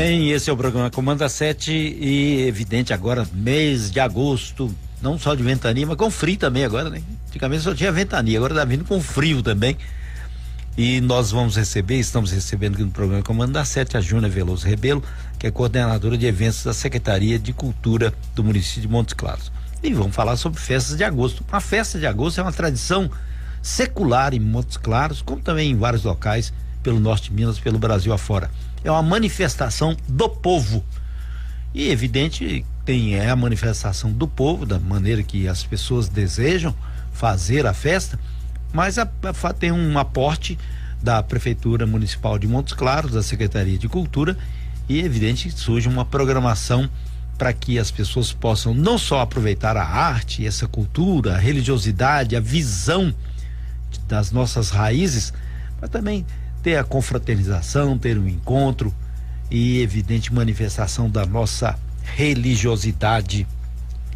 bem, esse é o programa Comanda 7 e evidente agora, mês de agosto, não só de ventania, mas com frio também agora, né? Antigamente só tinha ventania, agora tá vindo com frio também. E nós vamos receber, estamos recebendo aqui no programa Comanda 7 a Júnia Veloso Rebelo, que é coordenadora de eventos da Secretaria de Cultura do município de Montes Claros. E vamos falar sobre festas de agosto. A festa de agosto é uma tradição secular em Montes Claros, como também em vários locais pelo norte de Minas, pelo Brasil afora é uma manifestação do povo. E evidente tem é a manifestação do povo, da maneira que as pessoas desejam fazer a festa, mas a, a, tem um aporte da Prefeitura Municipal de Montes Claros, da Secretaria de Cultura, e evidente surge uma programação para que as pessoas possam não só aproveitar a arte, essa cultura, a religiosidade, a visão das nossas raízes, mas também ter a confraternização, ter um encontro e evidente manifestação da nossa religiosidade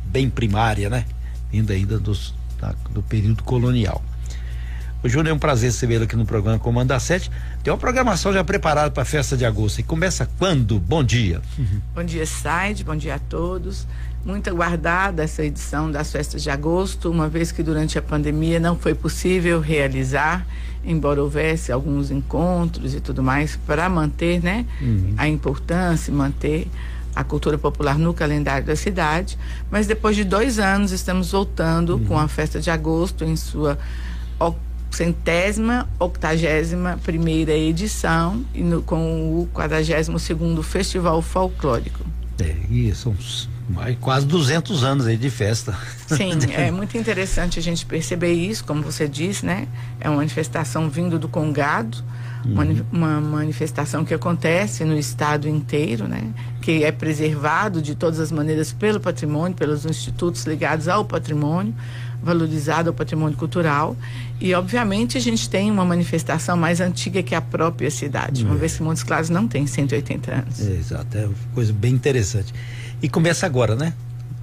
bem primária, né? Ainda ainda dos, da, do período colonial. O Júnior é um prazer recebê-lo aqui no programa Comanda 7. Tem uma programação já preparada para a festa de agosto. E começa quando? Bom dia. Uhum. Bom dia, Said. Bom dia a todos. Muito aguardada essa edição das festas de agosto, uma vez que durante a pandemia não foi possível realizar embora houvesse alguns encontros e tudo mais, para manter né, uhum. a importância, manter a cultura popular no calendário da cidade. Mas depois de dois anos, estamos voltando uhum. com a festa de agosto em sua centésima, octagésima primeira edição e no, com o quadragésimo segundo Festival Folclórico. É, e são quase 200 anos aí de festa. Sim, é muito interessante a gente perceber isso, como você disse, né? É uma manifestação vindo do Congado, uhum. uma, manifestação que acontece no estado inteiro, né? Que é preservado de todas as maneiras pelo patrimônio, pelos institutos ligados ao patrimônio, valorizado ao patrimônio cultural. E, obviamente, a gente tem uma manifestação mais antiga que a própria cidade, uma é. vez que Montes Claros não tem 180 anos. É, exato, é uma coisa bem interessante. E começa agora, né?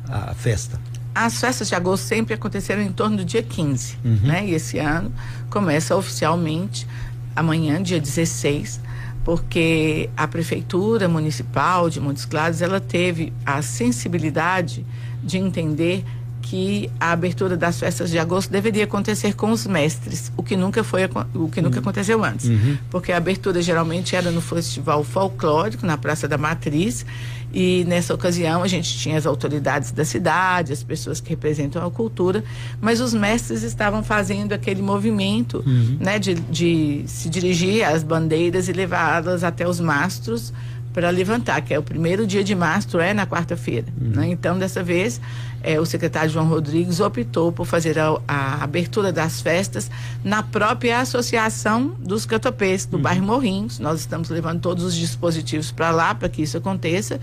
A festa. As festas de agosto sempre aconteceram em torno do dia 15, uhum. né? E esse ano começa oficialmente amanhã, dia 16, porque a prefeitura municipal de Montes Claros, ela teve a sensibilidade de entender que a abertura das festas de agosto deveria acontecer com os mestres, o que nunca foi o que nunca uhum. aconteceu antes, uhum. porque a abertura geralmente era no festival folclórico na Praça da Matriz e nessa ocasião a gente tinha as autoridades da cidade, as pessoas que representam a cultura, mas os mestres estavam fazendo aquele movimento, uhum. né, de, de se dirigir às bandeiras e levá-las até os mastros para levantar, que é o primeiro dia de mastro, é na quarta-feira. Uhum. Né? Então, dessa vez, é, o secretário João Rodrigues optou por fazer a, a, abertura das festas na própria associação dos catopês do uhum. bairro Morrinhos. Nós estamos levando todos os dispositivos para lá para que isso aconteça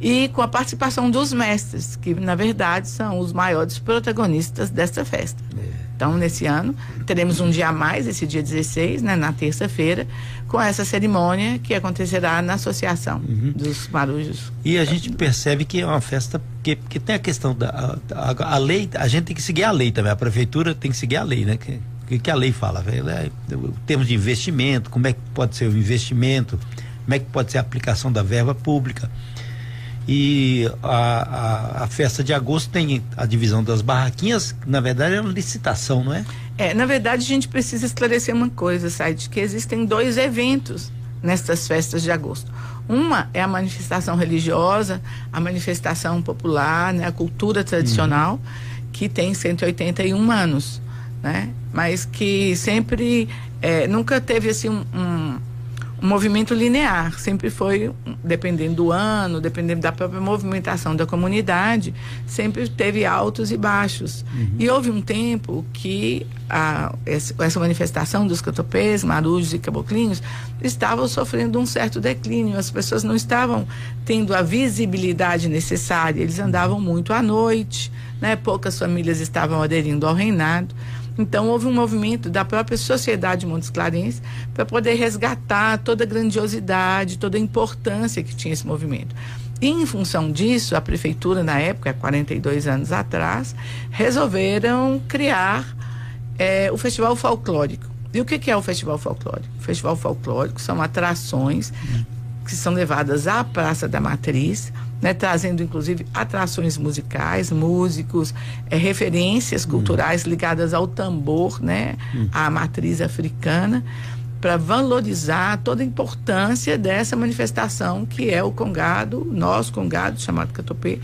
e com a participação dos mestres, que na verdade são os maiores protagonistas desta festa. É. Então, nesse ano, teremos um dia a mais, esse dia 16, né, na terça-feira, com essa cerimônia que acontecerá na Associação uhum. dos Marujos. E a gente percebe que é uma festa que, que tem a questão da a, a, lei, a gente tem que seguir a lei também, a prefeitura tem que seguir a lei, né? Que, que, que a lei fala, é, termos de investimento, como é que pode ser o investimento, como é que pode ser a aplicação da verba pública. E a, a, a, festa de agosto tem a divisão das barraquinhas, na verdade é uma licitação, não é? É, na verdade a gente precisa esclarecer uma coisa, Said, que existem dois eventos nestas festas de agosto. Uma é a manifestação religiosa, a manifestação popular, né, a cultura tradicional, uhum. que tem 181 anos, né? Mas que sempre, é, nunca teve assim um, um um movimento linear, sempre foi, dependendo do ano, dependendo da própria movimentação da comunidade, sempre teve altos e baixos. Uhum. E houve um tempo que a, essa manifestação dos catopês, marujos e caboclinhos estavam sofrendo um certo declínio, as pessoas não estavam tendo a visibilidade necessária, eles andavam muito à noite, né? poucas famílias estavam aderindo ao reinado. Então, houve um movimento da própria sociedade Montes Clarens para poder resgatar toda a grandiosidade, toda a importância que tinha esse movimento. E, em função disso, a prefeitura, na época, 42 anos atrás, resolveram criar é, o Festival Folclórico. E o que, que é o Festival Folclórico? O Festival Folclórico são atrações que são levadas à Praça da Matriz, né, trazendo inclusive atrações musicais, músicos, é, referências uhum. culturais ligadas ao tambor, né, uhum. à matriz africana, para valorizar toda a importância dessa manifestação que é o congado, nosso congado chamado Catopê,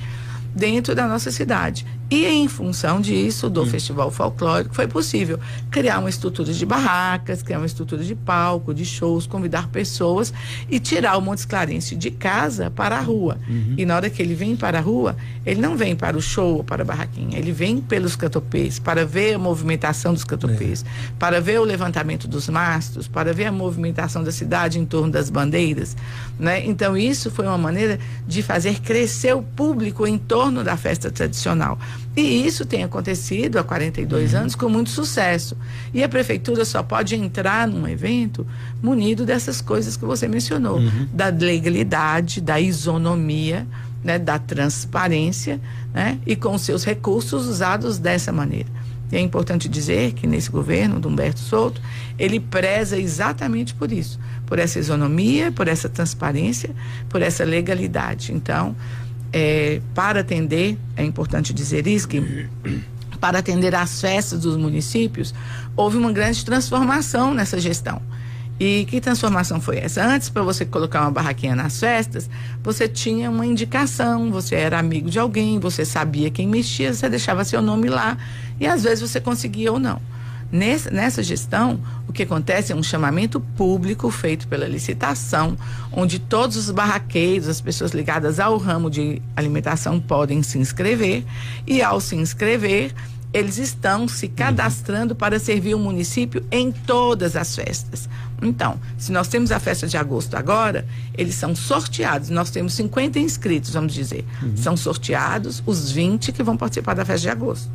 dentro da nossa cidade. E em função disso, do hum. Festival Folclórico, foi possível criar uma estrutura de barracas, criar uma estrutura de palco, de shows, convidar pessoas e tirar o Montes Clarence de casa para a rua. Uhum. E na hora que ele vem para a rua, ele não vem para o show ou para a barraquinha, ele vem pelos catopês, para ver a movimentação dos catopês, é. para ver o levantamento dos mastros, para ver a movimentação da cidade em torno das bandeiras. Né? Então, isso foi uma maneira de fazer crescer o público em torno da festa tradicional. E isso tem acontecido há 42 uhum. anos com muito sucesso. E a prefeitura só pode entrar num evento munido dessas coisas que você mencionou: uhum. da legalidade, da isonomia, né, da transparência, né, e com seus recursos usados dessa maneira. E é importante dizer que nesse governo do Humberto Souto, ele preza exatamente por isso, por essa isonomia, por essa transparência, por essa legalidade. Então, é, para atender, é importante dizer isso, que para atender às festas dos municípios, houve uma grande transformação nessa gestão. E que transformação foi essa? Antes, para você colocar uma barraquinha nas festas, você tinha uma indicação, você era amigo de alguém, você sabia quem mexia, você deixava seu nome lá e às vezes você conseguia ou não. Nessa, nessa gestão, o que acontece é um chamamento público feito pela licitação, onde todos os barraqueiros, as pessoas ligadas ao ramo de alimentação podem se inscrever, e ao se inscrever, eles estão se cadastrando para servir o município em todas as festas. Então, se nós temos a festa de agosto agora, eles são sorteados. Nós temos 50 inscritos, vamos dizer. Uhum. São sorteados os 20 que vão participar da festa de agosto.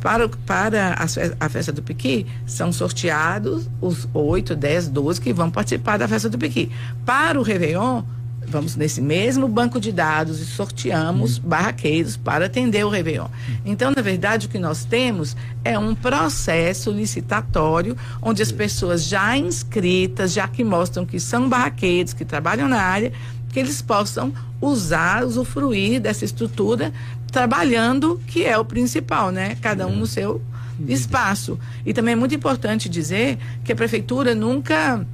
Para, para a, a festa do Piqui, são sorteados os 8, 10, 12 que vão participar da festa do Piqui. Para o Réveillon, vamos nesse mesmo banco de dados e sorteamos uhum. barraqueiros para atender o Réveillon. Então, na verdade, o que nós temos é um processo licitatório onde as pessoas já inscritas, já que mostram que são barraqueiros, que trabalham na área, que eles possam usar, usufruir dessa estrutura trabalhando, que é o principal, né? Cada um no seu espaço. E também é muito importante dizer que a prefeitura nunca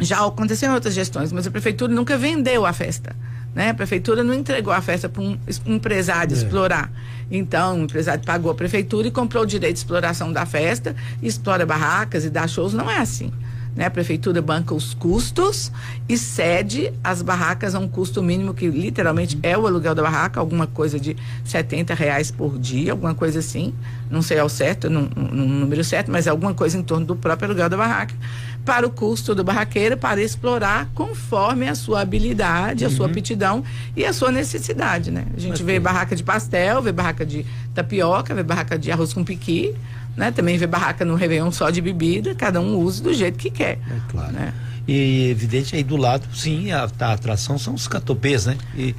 já aconteceu em outras gestões, mas a prefeitura nunca vendeu a festa. Né? A prefeitura não entregou a festa para um empresário é. explorar. Então, o empresário pagou a prefeitura e comprou o direito de exploração da festa, explora barracas e dá shows. Não é assim. Né? A prefeitura banca os custos e cede as barracas a um custo mínimo que literalmente é o aluguel da barraca, alguma coisa de 70 reais por dia, alguma coisa assim. Não sei ao certo, no número certo, mas é alguma coisa em torno do próprio aluguel da barraca para o custo do barraqueiro para explorar conforme a sua habilidade, a sua uhum. aptidão e a sua necessidade, né? A gente vê barraca de pastel, vê barraca de tapioca, vê barraca de arroz com piqui, né? Também vê barraca no Réveillon só de bebida, cada um usa do jeito que quer. É claro. Né? E evidente aí do lado, sim, a, a atração são os catopês, né? E,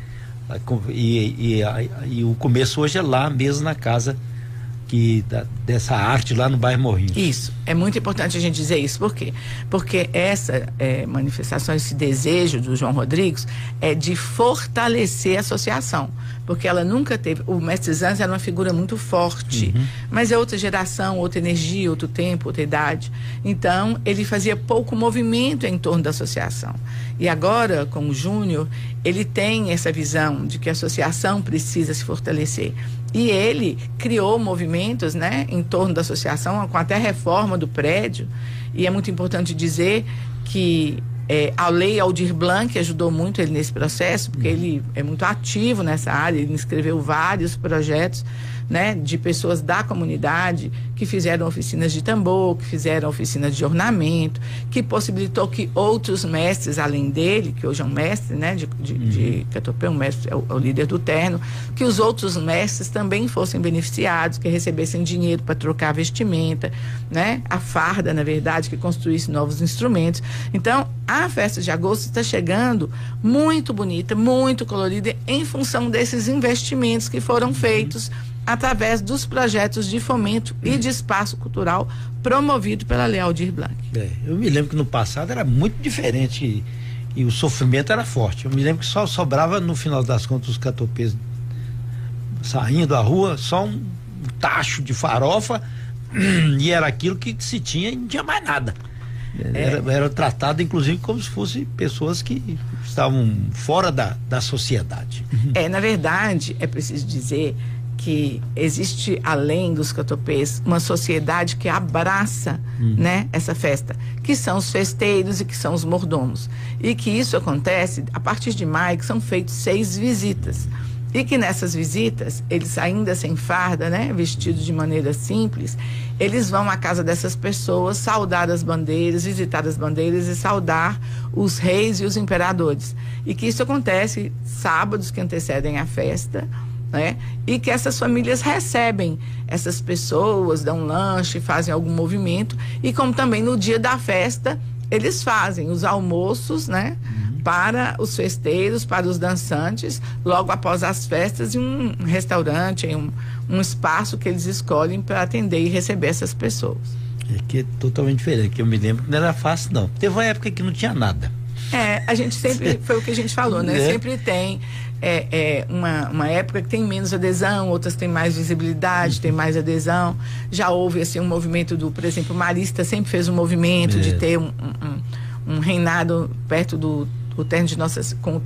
e, e, a, e, o começo hoje é lá mesmo na casa que da, dessa arte lá no bairro Morrinhos. Isso, é muito importante a gente dizer isso, por quê? Porque essa é, manifestação, esse desejo do João Rodrigues é de fortalecer a associação, porque ela nunca teve, o mestre Zanz era uma figura muito forte, uhum. mas é outra geração, outra energia, outro tempo, outra idade, então ele fazia pouco movimento em torno da associação. E agora, com o Júnior, ele tem essa visão de que a associação precisa se fortalecer. E ele criou movimentos né, em torno da associação, com até reforma do prédio. E é muito importante dizer que é, a lei Aldir Blanc ajudou muito ele nesse processo, porque ele é muito ativo nessa área, ele escreveu vários projetos né, de pessoas da comunidade que fizeram oficinas de tambor, que fizeram oficinas de ornamento, que possibilitou que outros mestres, além dele, que hoje é um mestre né, de, de, uhum. de Catopé, um mestre, é o, é o, líder do terno, que os outros mestres também fossem beneficiados, que recebessem dinheiro para trocar vestimenta, né, a farda, na verdade, que construísse novos instrumentos. Então, a festa de agosto está chegando muito bonita, muito colorida, em função desses investimentos que foram uhum. Através dos projetos de fomento e de espaço cultural promovido pela Lei Aldir Blanc. É, eu me lembro que no passado era muito diferente E o sofrimento era forte. Eu me lembro que só sobrava, no final das contas, os catopês saindo da rua, só um tacho de farofa e era aquilo que se tinha e não tinha mais nada. É. Era, era, tratado, inclusive, como se fossem pessoas que estavam fora da, da sociedade. É, na verdade, é preciso dizer que existe, além dos catopês, uma sociedade que abraça hum. né, essa festa, que são os festeiros e que são os mordomos. E que isso acontece a partir de maio, que são feitas seis visitas. E que nessas visitas, eles ainda sem farda, né, vestidos de maneira simples, eles vão à casa dessas pessoas, saudar as bandeiras, visitar as bandeiras e saudar os reis e os imperadores. E que isso acontece sábados que antecedem a festa, né? E que essas famílias recebem essas pessoas, dão lanche, fazem algum movimento e como também no dia da festa eles fazem os almoços, né? Uhum. Para os festeiros, para os dançantes, logo após as festas, em um restaurante, em um, um espaço que eles escolhem para atender e receber essas pessoas. É que é totalmente diferente, que eu me lembro que não era fácil, não. Teve uma época que não tinha nada. É, a gente sempre, foi o que a gente falou, né? É. Sempre tem é, é, uma, uma época que tem menos adesão, outras têm mais visibilidade, tem mais adesão. Já houve assim, um movimento do, por exemplo, Marista sempre fez um movimento é. de ter um, um, um reinado perto do o terno de Nossa,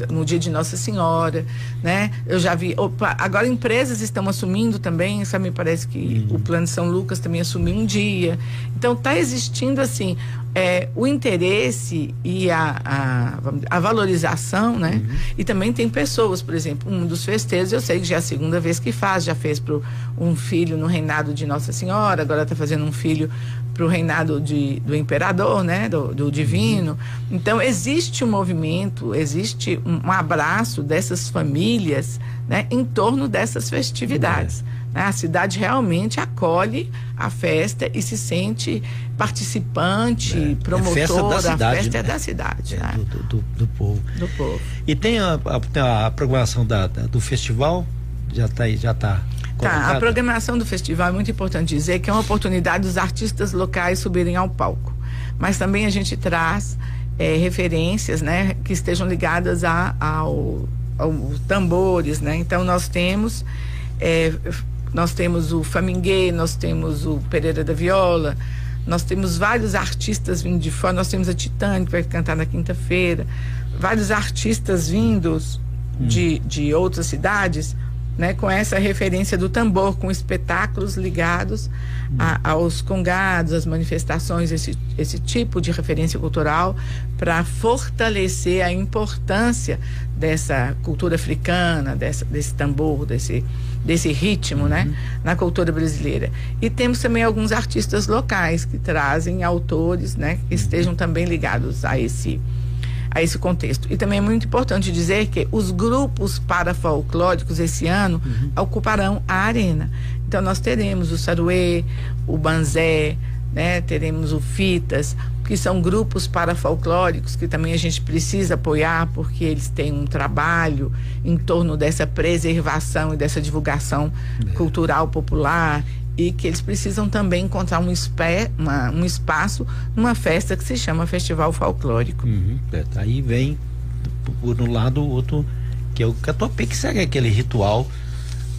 no dia de Nossa Senhora, né? Eu já vi, opa, agora empresas estão assumindo também, sabe, me parece que uhum. o Plano de São Lucas também assumiu um dia. Então está existindo assim é, o interesse e a, a, a valorização, né? Uhum. E também tem pessoas, por exemplo, um dos festeiros, eu sei que já é a segunda vez que faz, já fez para um filho no reinado de Nossa Senhora, agora está fazendo um filho para o reinado de, do imperador, né, do, do divino. Então existe um movimento, existe um, abraço dessas famílias, né, em torno dessas festividades. É. A cidade realmente acolhe a festa e se sente participante, é. promotora. É festa da cidade, a festa é né? é da cidade, é, né? do, do, do, povo. Do povo. E tem a, a, a programação da, da, do festival já está já está Tá, a programação do festival é muito importante dizer que é uma oportunidade dos artistas locais subirem ao palco. Mas também a gente traz é, referências, né, que estejam ligadas a, ao, aos tambores, né? Então nós temos é, nós temos o Faminguê, nós temos o Pereira da Viola, nós temos vários artistas vindo de fora, nós temos a Titânia que vai cantar na quinta-feira, vários artistas vindos hum. de, de outras cidades né, com essa referência do tambor, com espetáculos ligados a, aos congados, às manifestações, esse, esse tipo de referência cultural, para fortalecer a importância dessa cultura africana, dessa, desse tambor, desse, desse ritmo né, uhum. na cultura brasileira. E temos também alguns artistas locais que trazem autores né, que estejam também ligados a esse a esse contexto. E também é muito importante dizer que os grupos parafolclóricos esse ano uhum. ocuparão a arena. Então nós teremos o Saruê, o Banzé, né? teremos o Fitas, que são grupos parafolclóricos que também a gente precisa apoiar porque eles têm um trabalho em torno dessa preservação e dessa divulgação é. cultural popular e que eles precisam também encontrar um, espé, uma, um espaço numa festa que se chama Festival Folclórico. Uhum, é, aí vem por um lado o outro, que é o Catopê, que segue aquele ritual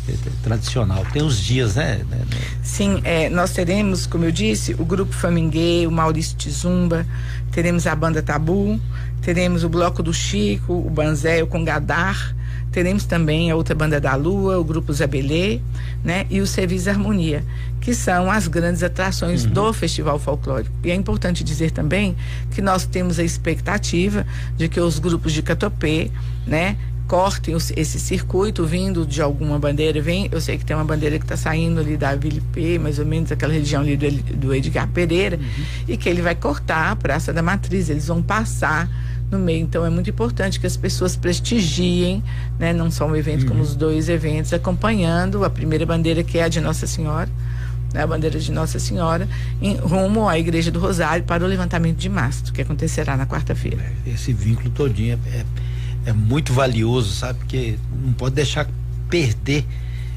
é, é, tradicional. Tem os dias, né? né, né? Sim, é, nós teremos, como eu disse, o Grupo Famingue, o Maurício Tizumba, teremos a Banda Tabu, teremos o Bloco do Chico, o Banzé, o Congadar, Teremos também a outra banda da Lua, o grupo Zabelê, né? E o Serviço Harmonia, que são as grandes atrações uhum. do Festival Folclórico. E é importante dizer também que nós temos a expectativa de que os grupos de Catopê, né? cortem esse circuito vindo de alguma bandeira. Vem, eu sei que tem uma bandeira que está saindo ali da Vila P, mais ou menos aquela região ali do, do Edgar Pereira, uhum. e que ele vai cortar a Praça da Matriz. Eles vão passar no meio. Então é muito importante que as pessoas prestigiem, né? não só um evento uhum. como os dois eventos, acompanhando a primeira bandeira que é a de Nossa Senhora, né? a bandeira de Nossa Senhora, em rumo à Igreja do Rosário para o levantamento de mastro, que acontecerá na quarta-feira. É, esse vínculo todinho é, é, é muito valioso, sabe? Porque não pode deixar perder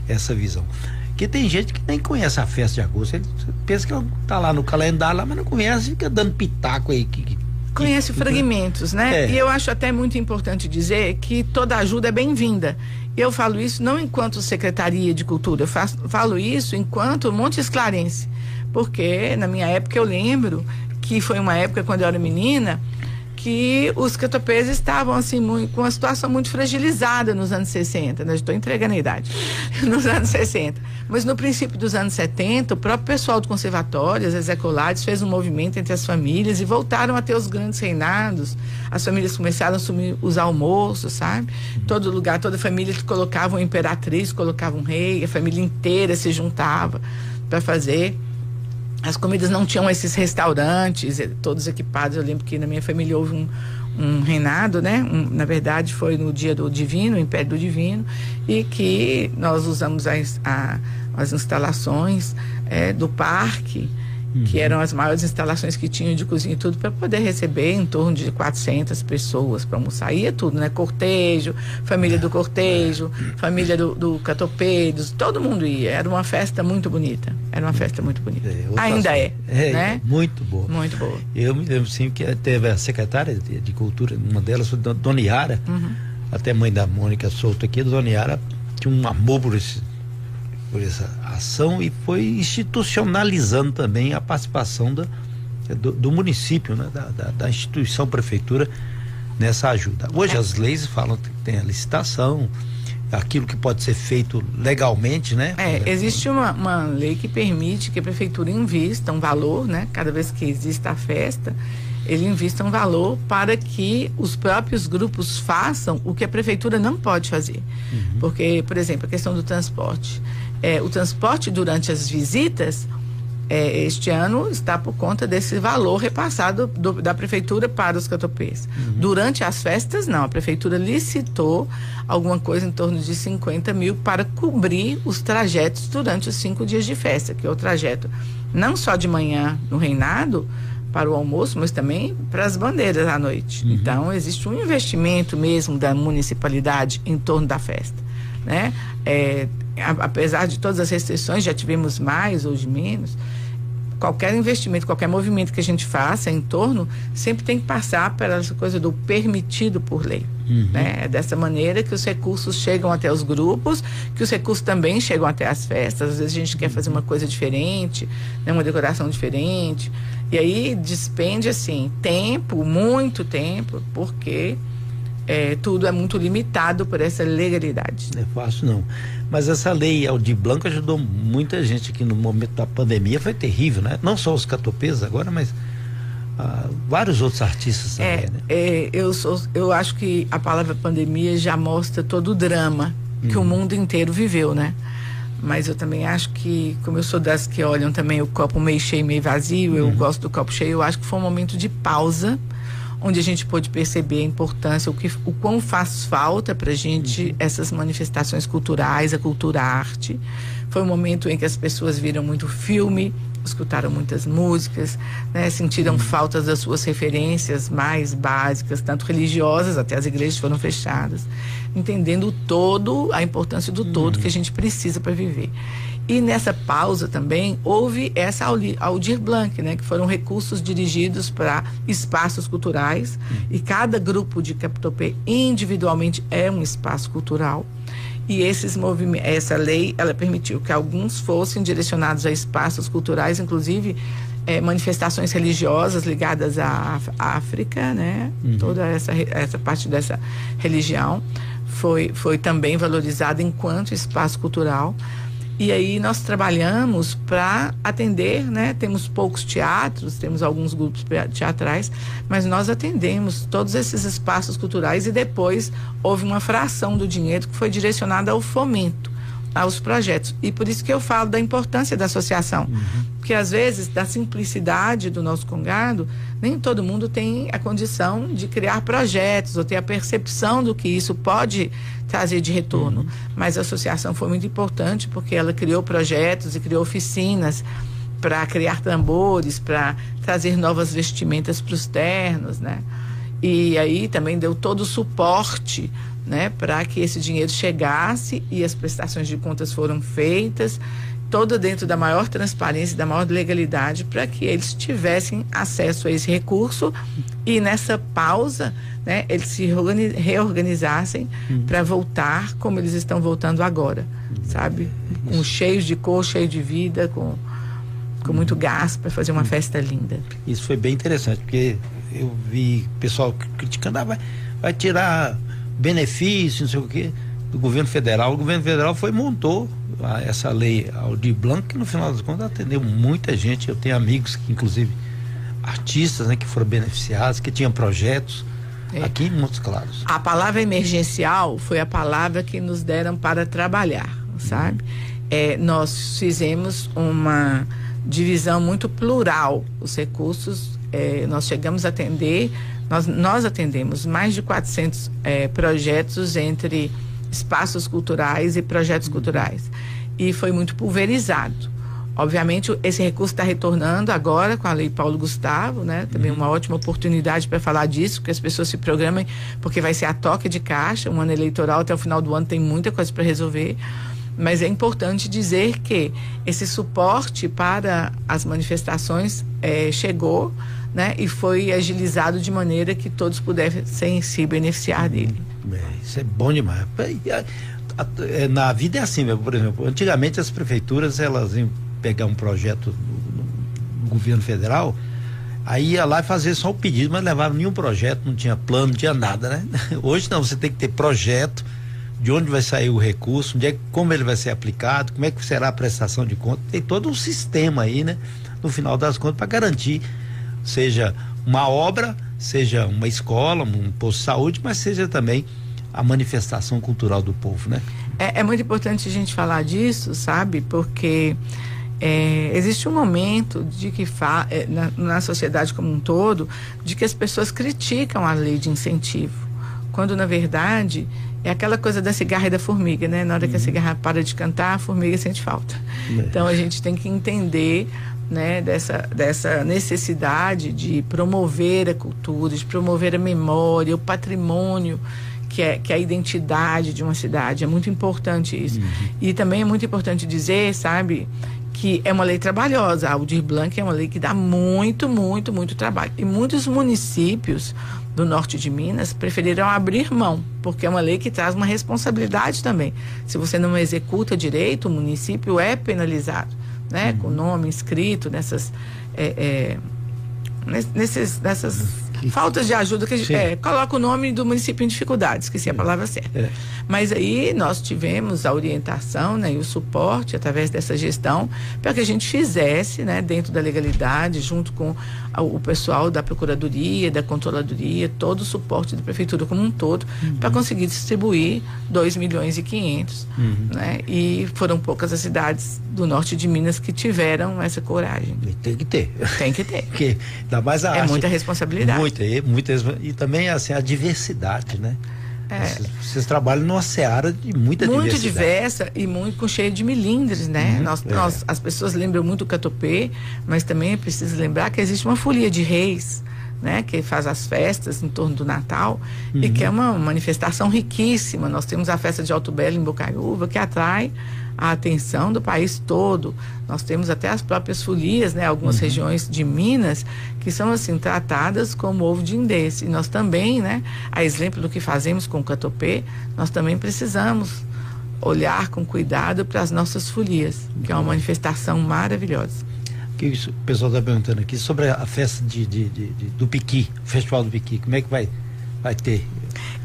essa visão. Porque tem gente que nem conhece a festa de agosto. Ele pensa que tá lá no calendário, lá, mas não conhece, fica dando pitaco aí. Que, conhece fragmentos, né? É. E eu acho até muito importante dizer que toda ajuda é bem-vinda. Eu falo isso não enquanto Secretaria de Cultura, eu faço, falo isso enquanto Montes Clarence. Porque na minha época eu lembro que foi uma época quando eu era menina que os catopeses estavam assim muito, com uma situação muito fragilizada nos anos 60, né? Estou entregando a idade. Nos anos 60. Mas no princípio dos anos 70, o próprio pessoal do conservatório, as ecolares, fez um movimento entre as famílias e voltaram a ter os grandes reinados. As famílias começaram a assumir os almoços, sabe? Todo lugar, toda família colocava uma imperatriz, colocava um rei, a família inteira se juntava para fazer as comidas não tinham esses restaurantes, eh, todos equipados. Eu lembro que na minha família houve um, um reinado, né? Um, na verdade, foi no dia do Divino, o Império do Divino, e que nós usamos as, a, as instalações é, do parque uhum. que eram as maiores instalações que tinham de cozinha e tudo, para poder receber em torno de 400 pessoas para almoçar. Ia tudo, né? Cortejo, família do cortejo, família do, do Catopeiros, todo mundo ia. Era uma festa muito bonita. Era uma festa muito bonita. É, Ainda é, é, né? Muito boa. Muito boa. Eu me lembro sim que teve a secretária de, de Cultura, uma delas Dona Yara, uhum. até mãe da Mônica Souto aqui, Dona Yara tinha um amor por esse por essa ação e foi institucionalizando também a participação da, do, do município, né, da, da, da, instituição prefeitura nessa ajuda. Hoje é. as leis falam que tem a licitação, aquilo que pode ser feito legalmente, né? É, existe uma, uma lei que permite que a prefeitura invista um valor, né? Cada vez que exista a festa, ele invista um valor para que os próprios grupos façam o que a prefeitura não pode fazer. Uhum. Porque, por exemplo, a questão do transporte é, o transporte durante as visitas, é, este ano está por conta desse valor repassado do, da prefeitura para os catopês. Uhum. Durante as festas, não. A prefeitura licitou alguma coisa em torno de 50 mil para cobrir os trajetos durante os cinco dias de festa, que é o trajeto não só de manhã no reinado para o almoço, mas também para as bandeiras à noite. Uhum. Então, existe um investimento mesmo da municipalidade em torno da festa. Né? É, apesar de todas as restrições, já tivemos mais ou menos, qualquer investimento, qualquer movimento que a gente faça em torno, sempre tem que passar pela coisa do permitido por lei. Uhum. Né? É dessa maneira que os recursos chegam até os grupos, que os recursos também chegam até as festas. Às vezes a gente quer fazer uma coisa diferente, né? uma decoração diferente. E aí despende, assim, tempo, muito tempo, porque é, tudo é muito limitado por essa legalidade. Não é fácil não. Mas essa lei Aldir Blanco ajudou muita gente aqui no momento da pandemia, foi terrível, né? Não só os catopês agora, mas ah, vários outros artistas também, é, né? É, eu, sou, eu acho que a palavra pandemia já mostra todo o drama que hum. o mundo inteiro viveu, né? Mas eu também acho que, como eu sou das que olham também o copo meio cheio, meio vazio, eu hum. gosto do copo cheio, eu acho que foi um momento de pausa onde a gente pôde perceber a importância, o, que, o quão faz falta para a gente uhum. essas manifestações culturais, a cultura a arte. Foi um momento em que as pessoas viram muito filme, escutaram muitas músicas, né, sentiram uhum. falta das suas referências mais básicas, tanto religiosas, até as igrejas foram fechadas, entendendo o todo, a importância do todo uhum. que a gente precisa para viver. E nessa pausa também houve essa Aldir Blanc, né, que foram recursos dirigidos para espaços culturais uhum. e cada grupo de Capitopé individualmente é um espaço cultural. E esses movimentos, essa lei, ela permitiu que alguns fossem direcionados a espaços culturais, inclusive é, manifestações religiosas ligadas à África, né? Uhum. Toda essa, essa parte dessa religião foi, foi também valorizada enquanto espaço cultural. E aí nós trabalhamos para atender, né? Temos poucos teatros, temos alguns grupos teatrais, mas nós atendemos todos esses espaços culturais e depois houve uma fração do dinheiro que foi direcionada ao fomento aos projetos. E por isso que eu falo da importância da associação. Uhum. Porque às vezes, da simplicidade do nosso congado, nem todo mundo tem a condição de criar projetos ou ter a percepção do que isso pode trazer de retorno. Uhum. Mas a associação foi muito importante porque ela criou projetos e criou oficinas para criar tambores, para trazer novas vestimentas para os ternos, né? E aí também deu todo o suporte né, para que esse dinheiro chegasse e as prestações de contas foram feitas toda dentro da maior transparência, da maior legalidade, para que eles tivessem acesso a esse recurso e nessa pausa, né, eles se reorganizassem uhum. para voltar como eles estão voltando agora, sabe? Com cheios de cor, cheio de vida, com, com muito gás para fazer uma festa linda. Isso foi bem interessante, porque eu vi pessoal criticando, ah, vai, vai tirar benefício, não sei o quê, do governo federal. O governo federal foi montou a, essa lei Aldir Blanc, que no final das contas atendeu muita gente. Eu tenho amigos que, inclusive, artistas, né, que foram beneficiados, que tinham projetos. É. Aqui em Montes Claros. A palavra emergencial foi a palavra que nos deram para trabalhar, sabe? É, nós fizemos uma divisão muito plural. Os recursos, é, nós chegamos a atender, nós, nós atendemos mais de 400 é, projetos entre espaços culturais e projetos culturais. E foi muito pulverizado. Obviamente, esse recurso está retornando agora com a Lei Paulo Gustavo, né? Também uhum. uma ótima oportunidade para falar disso, que as pessoas se programem, porque vai ser a toque de caixa, um ano eleitoral até o final do ano tem muita coisa para resolver. Mas é importante dizer que esse suporte para as manifestações é, chegou né, e foi agilizado de maneira que todos pudessem se beneficiar dele. É, isso é bom demais. É, na vida é assim, por exemplo, antigamente as prefeituras elas iam pegar um projeto no governo federal, aí ia lá e fazer só o pedido, mas levava nenhum projeto, não tinha plano, não tinha nada, né? Hoje não, você tem que ter projeto, de onde vai sair o recurso, onde é, como ele vai ser aplicado, como é que será a prestação de conta, tem todo um sistema aí, né? No final das contas, para garantir, seja uma obra, seja uma escola, um posto de saúde, mas seja também a manifestação cultural do povo, né? É, é muito importante a gente falar disso, sabe? Porque é, existe um momento de que fa, é, na, na, sociedade como um todo de que as pessoas criticam a lei de incentivo, quando na verdade é aquela coisa da cigarra e da formiga, né? Na hora uhum. que a uhum. cigarra para de cantar, a formiga sente falta. É. Então a gente tem que entender né, dessa, dessa necessidade de promover a cultura, de promover a memória, o patrimônio, que é, que é a identidade de uma cidade. É muito importante isso. Uhum. E também é muito importante dizer, sabe, que é uma lei trabalhosa. A Aldir Blanc é uma lei que dá muito, muito, muito trabalho. E muitos municípios do norte de Minas preferiram abrir mão, porque é uma lei que traz uma responsabilidade também. Se você não executa direito, o município é penalizado né? Uhum. Com nome escrito nessas. É, é, nesses, nessas faltas de ajuda que a gente é, coloca o nome do município em dificuldades, esqueci a palavra certa. É. Mas aí nós tivemos a orientação né, e o suporte através dessa gestão para que a gente fizesse, né, dentro da legalidade, junto com o pessoal da Procuradoria, da Controladoria, todo o suporte da Prefeitura como um todo, uhum. para conseguir distribuir 2 milhões e 500. Uhum. Né? E foram poucas as cidades do norte de Minas que tiveram essa coragem. Tem que ter. Tem que ter. Porque dá mais a É muita responsabilidade. Muita, e, muita, e também assim, a diversidade, né? É. Vocês, vocês, trabalham numa seara de muita muito diversidade. Muito diversa e muito com cheio de milindres, né? Uhum, nós, é. nós, as pessoas lembram muito o catopê, mas também é preciso lembrar que existe uma folia de reis, né? Que faz as festas em torno do Natal uhum. e que é uma manifestação riquíssima. Nós temos a festa de Alto Belo em Bocaiúva, que atrai a atenção do país todo. Nós temos até as próprias folias, né, algumas uhum. regiões de Minas que são assim tratadas como ovo de indês. E nós também, né, a exemplo do que fazemos com o catopê, nós também precisamos olhar com cuidado para as nossas folias, que é uma manifestação maravilhosa. Que isso, o pessoal está perguntando aqui sobre a festa de, de, de, de, do Piqui, o Festival do Piqui, como é que vai, vai ter?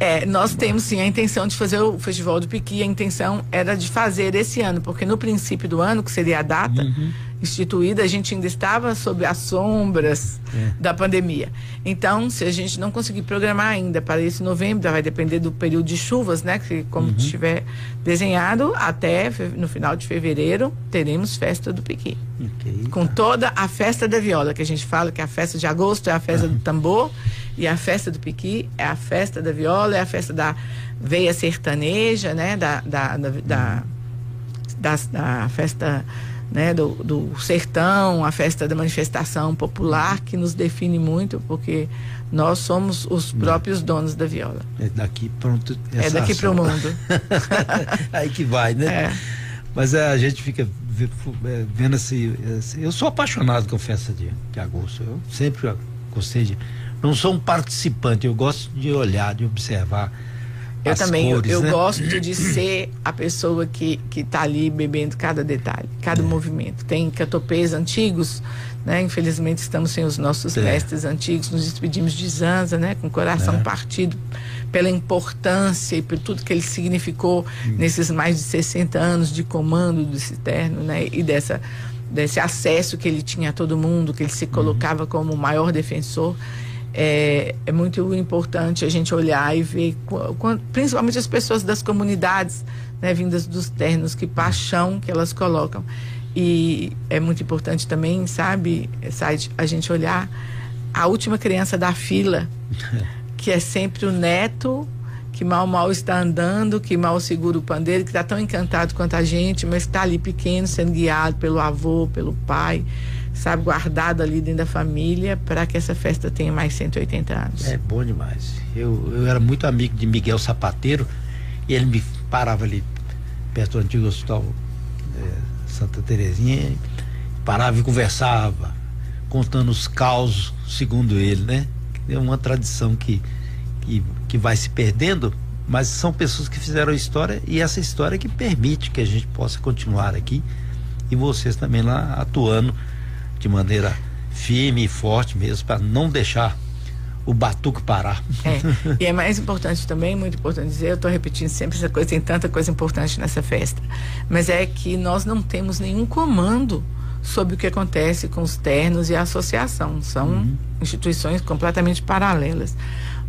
É, nós temos sim a intenção de fazer o Festival do Piqui. A intenção era de fazer esse ano, porque no princípio do ano, que seria a data uhum. instituída, a gente ainda estava sob as sombras é. da pandemia. Então, se a gente não conseguir programar ainda para esse novembro, vai depender do período de chuvas, né? Que como uhum. estiver desenhado, até no final de fevereiro teremos festa do Piqui. Okay, Com tá. toda a festa da viola, que a gente fala que a festa de agosto é a festa uhum. do tambor e a festa do Piqui é a festa da viola, é a festa da veia sertaneja, né? Da, da, da, da, festa né? Do, do sertão, a festa da manifestação popular, que nos define muito, porque nós somos os próprios donos da viola. É daqui É daqui para o mundo. Aí que vai, né? É. Mas é, a gente fica é, vendo esse, Eu sou apaixonado com festa de, de agosto. Eu sempre gostei de. Não sou um participante, eu gosto de olhar, de observar. Eu também, cores, eu, eu né? gosto de ser a pessoa que está ali bebendo cada detalhe, cada é. movimento. Tem catopês antigos, né? Infelizmente estamos sem os nossos é. mestres antigos, nos despedimos de Zanza, né? Com o coração é. partido pela importância e por tudo que ele significou hum. nesses mais de 60 anos de comando do Citerno, né? E dessa desse acesso que ele tinha a todo mundo, que ele se uhum. colocava como o maior defensor. É, é, muito importante a gente olhar e ver, principalmente as pessoas das comunidades, né, vindas dos ternos, que paixão que elas colocam. E é muito importante também, sabe, Said, a gente olhar a última criança da fila, que é sempre o neto que mal mal está andando, que mal segura o pandeiro, que está tão encantado quanto a gente, mas está ali pequeno, sendo guiado pelo avô, pelo pai, sabe, guardado ali dentro da família para que essa festa tenha mais 180 anos. É bom demais. Eu, eu era muito amigo de Miguel Sapateiro e ele me parava ali perto do antigo hospital é, Santa Terezinha, parava e conversava, contando os causos, segundo ele, né? É uma tradição que que, que vai se perdendo, mas são pessoas que fizeram história e essa história que permite que a gente possa continuar aqui e vocês também lá atuando de maneira firme e forte mesmo para não deixar o batuque parar. É. E é mais importante também, muito importante dizer, eu estou repetindo sempre essa coisa, tem tanta coisa importante nessa festa, mas é que nós não temos nenhum comando sobre o que acontece com os ternos e a associação. São uhum. instituições completamente paralelas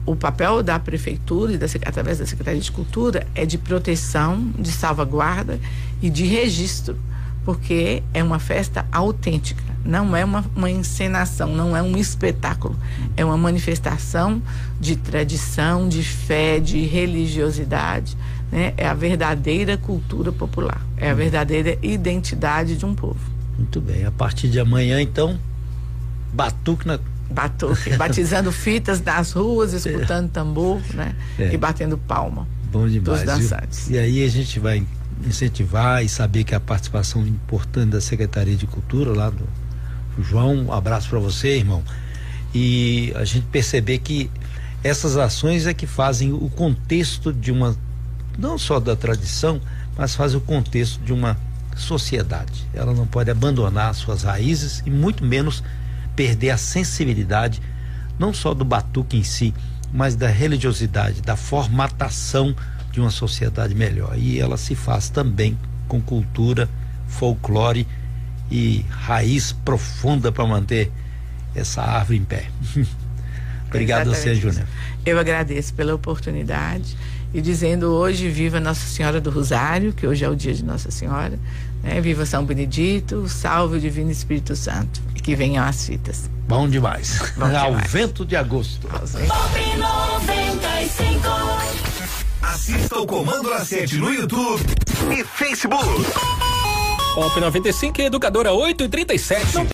o papel da prefeitura e da, através da Secretaria de Cultura é de proteção, de salvaguarda e de registro, porque é uma festa autêntica, não é uma, uma encenação, não é um espetáculo, é uma manifestação de tradição, de fé, de religiosidade, né? É a verdadeira cultura popular, é a verdadeira identidade de um povo. Muito bem, a partir de amanhã então, batuque na batuque, batizando fitas nas ruas, escutando tambor, né? É. E batendo palma. Bom demais. Dos dançantes. E aí a gente vai incentivar e saber que a participação importante da Secretaria de Cultura lá do João, um abraço para você, irmão. E a gente perceber que essas ações é que fazem o contexto de uma não só da tradição, mas fazem o contexto de uma sociedade. Ela não pode abandonar suas raízes e muito menos perder a sensibilidade não só do batuque em si, mas da religiosidade, da formatação de uma sociedade melhor. E ela se faz também com cultura, folclore e raiz profunda para manter essa árvore em pé. Obrigado a você, Júnior. Eu agradeço pela oportunidade e dizendo hoje viva Nossa Senhora do Rosário, que hoje é o dia de Nossa Senhora, né? Viva São Benedito, salve o Divino Espírito Santo e que venham as fitas. Bom demais. Bom demais. Ao vento de agosto. Assista o Comando na 7 no YouTube e Facebook. Pop 95 Educadora 8 e 37. Não